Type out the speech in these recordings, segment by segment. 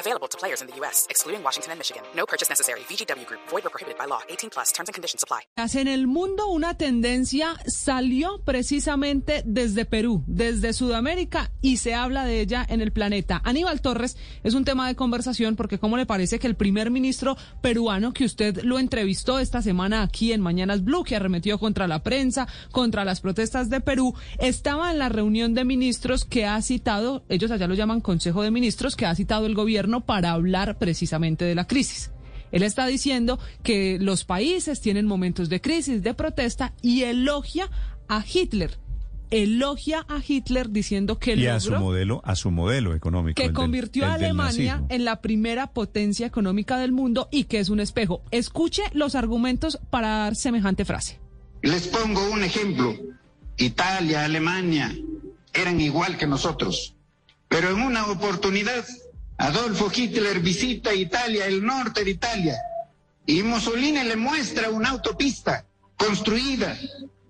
Available to players in the U.S., excluding Washington and Michigan. No purchase necessary. VGW Group. Void or prohibited by law. 18 plus. Terms and conditions apply. En el mundo una tendencia salió precisamente desde Perú, desde Sudamérica, y se habla de ella en el planeta. Aníbal Torres es un tema de conversación porque cómo le parece que el primer ministro peruano que usted lo entrevistó esta semana aquí en Mañanas Blue, que arremetió contra la prensa, contra las protestas de Perú, estaba en la reunión de ministros que ha citado, ellos allá lo llaman Consejo de Ministros, que ha citado el gobierno para hablar precisamente de la crisis. Él está diciendo que los países tienen momentos de crisis, de protesta y elogia a Hitler. Elogia a Hitler diciendo que y logró, a su modelo, a su modelo económico. que del- convirtió a Alemania en la primera potencia económica del mundo y que es un espejo. Escuche los argumentos para dar semejante frase. Les pongo un ejemplo. Italia, Alemania eran igual que nosotros. Pero en una oportunidad, Adolfo Hitler visita Italia, el norte de Italia, y Mussolini le muestra una autopista construida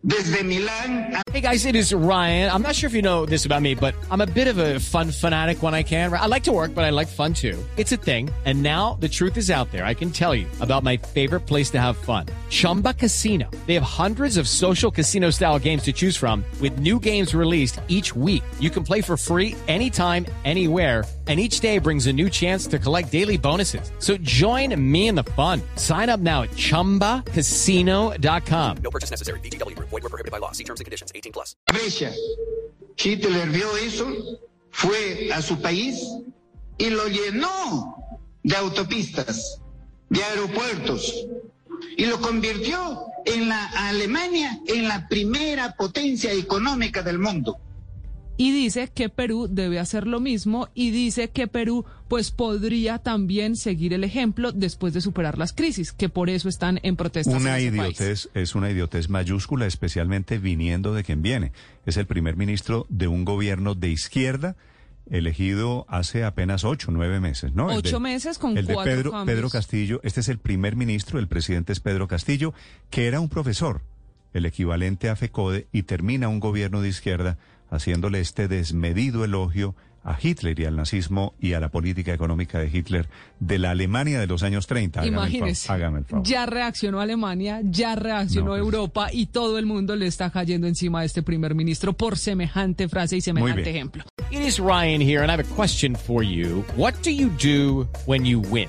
desde Milán a Hey guys, it is Ryan. I'm not sure if you know this about me, but I'm a bit of a fun fanatic when I can. I like to work, but I like fun too. It's a thing. And now the truth is out there. I can tell you about my favorite place to have fun. Chumba Casino. They have hundreds of social casino style games to choose from with new games released each week. You can play for free anytime, anywhere. And each day brings a new chance to collect daily bonuses. So join me in the fun. Sign up now at chumbacasino.com. No purchase necessary. VGW Group. Void were prohibited by law. See terms and conditions. 18 plus. Grecia. Hitler vio eso, fue a su país y lo llenó de autopistas, de aeropuertos, y lo convirtió en la Alemania en la primera potencia económica del mundo. Y dice que Perú debe hacer lo mismo y dice que Perú pues podría también seguir el ejemplo después de superar las crisis, que por eso están en protestas. Una país. idiotez, es una idiotez mayúscula, especialmente viniendo de quien viene. Es el primer ministro de un gobierno de izquierda elegido hace apenas ocho, nueve meses, ¿no? Ocho de- meses con el de cuatro Pedro, cambios. Pedro Castillo. Este es el primer ministro, el presidente es Pedro Castillo, que era un profesor, el equivalente a FECODE, y termina un gobierno de izquierda haciéndole este desmedido elogio a Hitler y al nazismo y a la política económica de Hitler de la Alemania de los años 30. Hágame el favor, Imagínese, hágame el favor. ya reaccionó Alemania, ya reaccionó No, pues- Europa y todo el mundo le está cayendo encima a este primer ministro por semejante frase y semejante ejemplo. It is Ryan here, and I have a question for you. What do you do when you win?